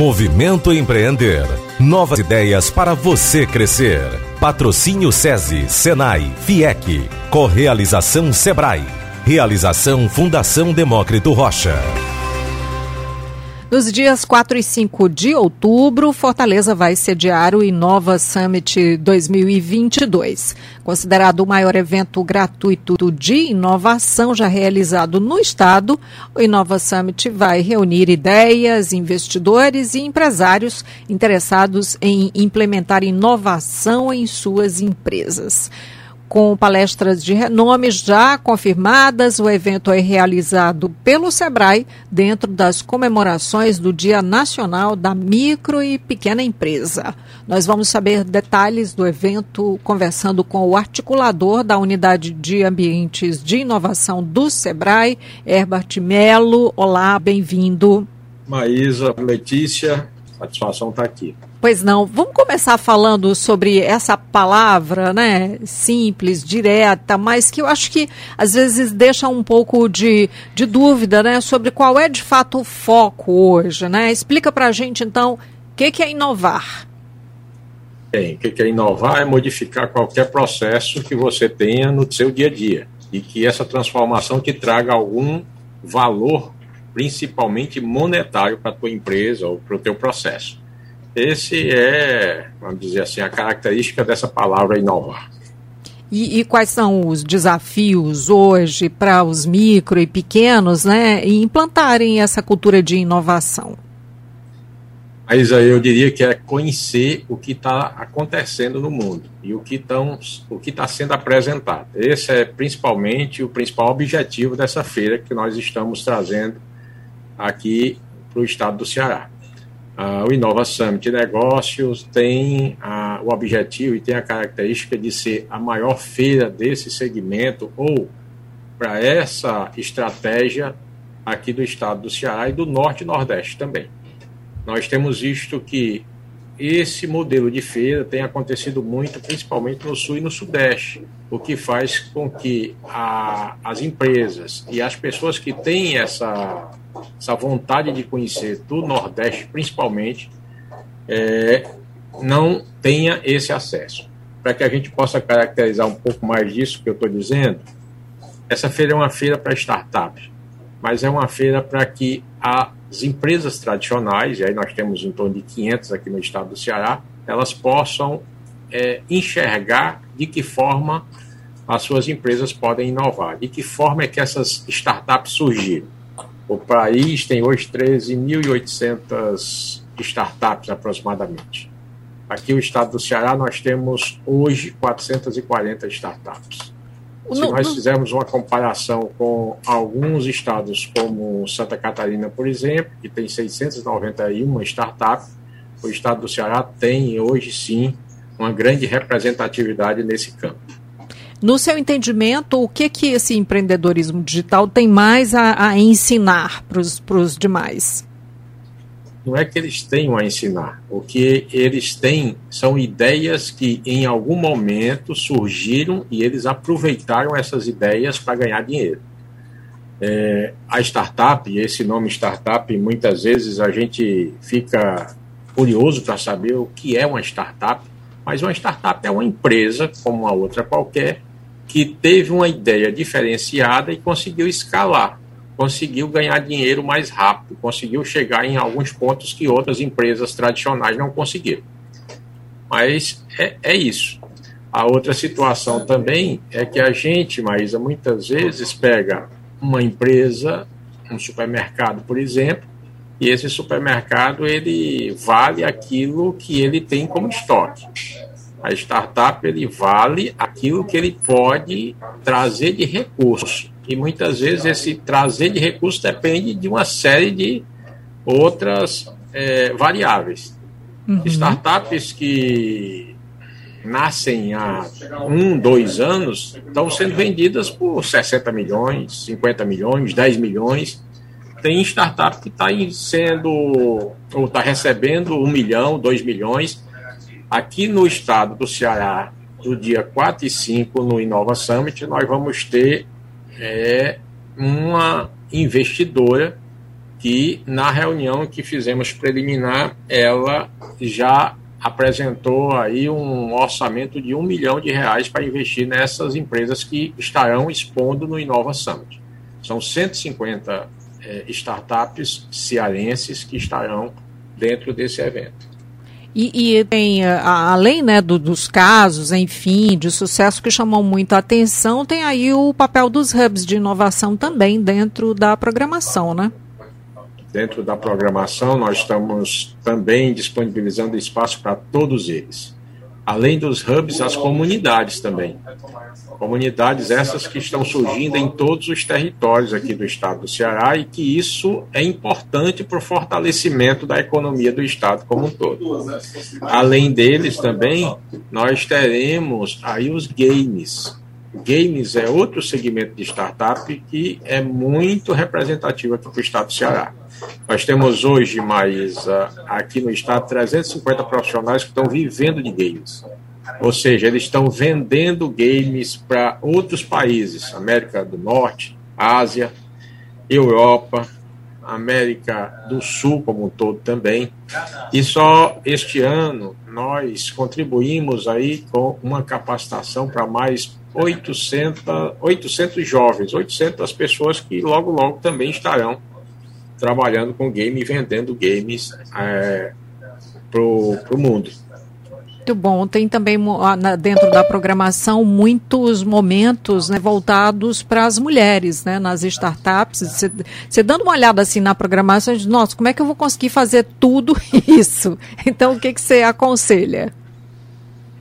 Movimento Empreender. Novas ideias para você crescer. Patrocínio SESI, Senai, FIEC. Correalização Sebrae. Realização Fundação Demócrito Rocha. Nos dias 4 e 5 de outubro, Fortaleza vai sediar o Inova Summit 2022. Considerado o maior evento gratuito de inovação já realizado no estado, o Inova Summit vai reunir ideias, investidores e empresários interessados em implementar inovação em suas empresas com palestras de renome já confirmadas. O evento é realizado pelo SEBRAE dentro das comemorações do Dia Nacional da Micro e Pequena Empresa. Nós vamos saber detalhes do evento conversando com o articulador da Unidade de Ambientes de Inovação do SEBRAE, Herbert Melo. Olá, bem-vindo. Maísa, Letícia, satisfação estar aqui. Pois não. Vamos começar falando sobre essa palavra, né? Simples, direta, mas que eu acho que às vezes deixa um pouco de, de dúvida, né? Sobre qual é de fato o foco hoje, né? Explica para a gente, então, o que, que é inovar? Bem, o que é inovar é modificar qualquer processo que você tenha no seu dia a dia e que essa transformação te traga algum valor, principalmente monetário, para a tua empresa ou para o teu processo. Esse é, vamos dizer assim, a característica dessa palavra inovar. E, e, quais são os desafios hoje para os micro e pequenos né, em implantarem essa cultura de inovação? Mas aí eu diria que é conhecer o que está acontecendo no mundo e o que está sendo apresentado. Esse é principalmente o principal objetivo dessa feira que nós estamos trazendo aqui para o estado do Ceará. Uh, o Inova Summit Negócios tem uh, o objetivo e tem a característica de ser a maior feira desse segmento ou para essa estratégia aqui do estado do Ceará e do Norte e Nordeste também. Nós temos visto que esse modelo de feira tem acontecido muito, principalmente no Sul e no Sudeste, o que faz com que a, as empresas e as pessoas que têm essa essa vontade de conhecer do Nordeste, principalmente, é, não tenha esse acesso. Para que a gente possa caracterizar um pouco mais disso que eu estou dizendo, essa feira é uma feira para startups, mas é uma feira para que as empresas tradicionais, e aí nós temos em torno de 500 aqui no estado do Ceará, elas possam é, enxergar de que forma as suas empresas podem inovar, de que forma é que essas startups surgiram o país tem hoje 13.800 startups aproximadamente. Aqui no estado do Ceará nós temos hoje 440 startups. Se nós fizermos uma comparação com alguns estados como Santa Catarina, por exemplo, que tem 691 startups, o estado do Ceará tem hoje sim uma grande representatividade nesse campo. No seu entendimento, o que que esse empreendedorismo digital tem mais a, a ensinar para os demais? Não é que eles tenham a ensinar. O que eles têm são ideias que em algum momento surgiram e eles aproveitaram essas ideias para ganhar dinheiro. É, a startup, esse nome startup, muitas vezes a gente fica curioso para saber o que é uma startup, mas uma startup é uma empresa, como a outra qualquer, que teve uma ideia diferenciada e conseguiu escalar, conseguiu ganhar dinheiro mais rápido, conseguiu chegar em alguns pontos que outras empresas tradicionais não conseguiram. Mas é, é isso. A outra situação também é que a gente, Maísa, muitas vezes pega uma empresa, um supermercado, por exemplo, e esse supermercado ele vale aquilo que ele tem como estoque. A startup ele vale aquilo que ele pode trazer de recurso. E muitas vezes esse trazer de recurso depende de uma série de outras é, variáveis. Uhum. Startups que nascem há um, dois anos estão sendo vendidas por 60 milhões, 50 milhões, 10 milhões. Tem startup que está sendo ou está recebendo um milhão, dois milhões Aqui no estado do Ceará, do dia 4 e 5, no Inova Summit, nós vamos ter é, uma investidora que na reunião que fizemos preliminar, ela já apresentou aí um orçamento de um milhão de reais para investir nessas empresas que estarão expondo no Inova Summit. São 150 é, startups cearenses que estarão dentro desse evento. E, e tem, além né, do, dos casos, enfim, de sucesso que chamam muito a atenção, tem aí o papel dos hubs de inovação também dentro da programação, né? Dentro da programação, nós estamos também disponibilizando espaço para todos eles. Além dos hubs, as comunidades também. Comunidades essas que estão surgindo em todos os territórios aqui do estado do Ceará e que isso é importante para o fortalecimento da economia do estado como um todo. Além deles também, nós teremos aí os games. Games é outro segmento de startup que é muito representativo aqui para o estado do Ceará. Nós temos hoje, mais aqui no estado, 350 profissionais que estão vivendo de games. Ou seja, eles estão vendendo games para outros países, América do Norte, Ásia, Europa, América do Sul como um todo também. E só este ano nós contribuímos aí com uma capacitação para mais 800, 800 jovens, 800 pessoas que logo, logo também estarão trabalhando com game e vendendo games é, para o mundo. Muito bom. Tem também dentro da programação muitos momentos né, voltados para as mulheres, né, nas startups. Você dando uma olhada assim na programação, diz, nossa, como é que eu vou conseguir fazer tudo isso? Então, o que, que você aconselha?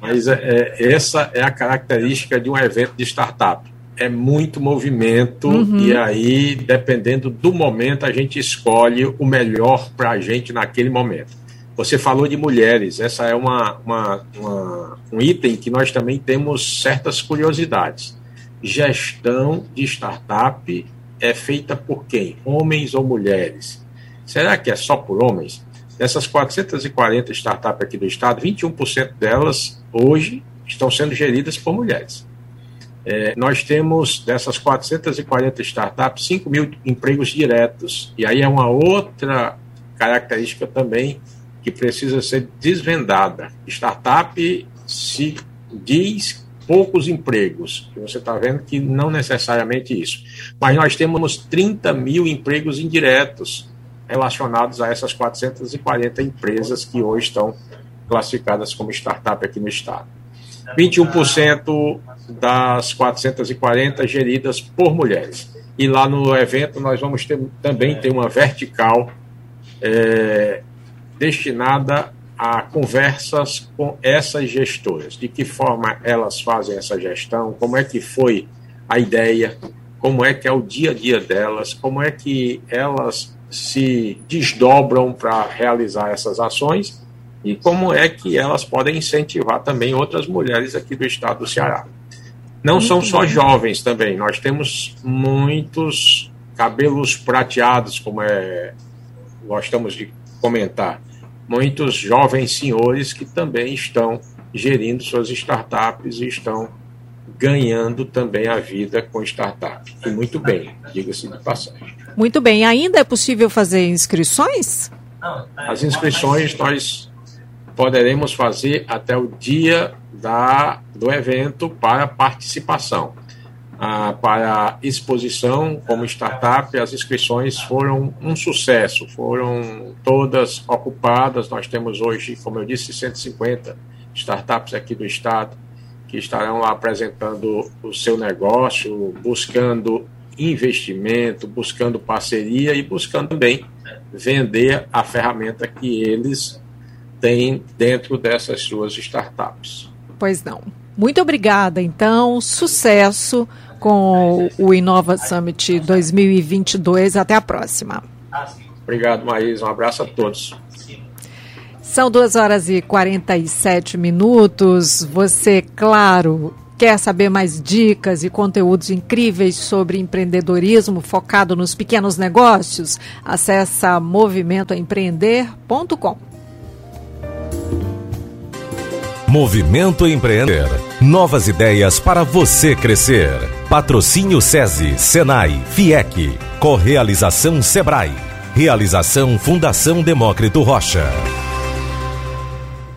Mas é, é, essa é a característica de um evento de startup. É muito movimento uhum. e aí, dependendo do momento, a gente escolhe o melhor para a gente naquele momento. Você falou de mulheres, essa é uma, uma, uma, um item que nós também temos certas curiosidades. Gestão de startup é feita por quem? Homens ou mulheres? Será que é só por homens? Dessas 440 startups aqui do estado, 21% delas hoje estão sendo geridas por mulheres. É, nós temos dessas 440 startups 5 mil empregos diretos. E aí é uma outra característica também que precisa ser desvendada. Startup se diz poucos empregos, você está vendo que não necessariamente isso. Mas nós temos 30 mil empregos indiretos relacionados a essas 440 empresas que hoje estão classificadas como startup aqui no estado. 21% das 440 geridas por mulheres. E lá no evento nós vamos ter, também ter uma vertical é, destinada a conversas com essas gestoras, de que forma elas fazem essa gestão, como é que foi a ideia, como é que é o dia a dia delas, como é que elas se desdobram para realizar essas ações e como é que elas podem incentivar também outras mulheres aqui do estado do Ceará. Não Muito são só bom. jovens também, nós temos muitos cabelos prateados, como é gostamos de comentar muitos jovens senhores que também estão gerindo suas startups e estão ganhando também a vida com startup. E muito bem, diga-se de passagem. Muito bem. Ainda é possível fazer inscrições? As inscrições nós poderemos fazer até o dia da, do evento para participação ah, para exposição como startup, as inscrições foram um sucesso, foram todas ocupadas. Nós temos hoje, como eu disse, 150 startups aqui do estado que estarão lá apresentando o seu negócio, buscando investimento, buscando parceria e buscando também vender a ferramenta que eles têm dentro dessas suas startups. Pois não. Muito obrigada, então, sucesso com o Inova Summit 2022. Até a próxima. Obrigado, Maís. Um abraço a todos. São 2 horas e 47 minutos. Você, claro, quer saber mais dicas e conteúdos incríveis sobre empreendedorismo focado nos pequenos negócios? Acesse movimentoempreender.com. Movimento Empreender. Novas ideias para você crescer. Patrocínio SESI, Senai, FIEC. Correalização Sebrae. Realização Fundação Demócrito Rocha.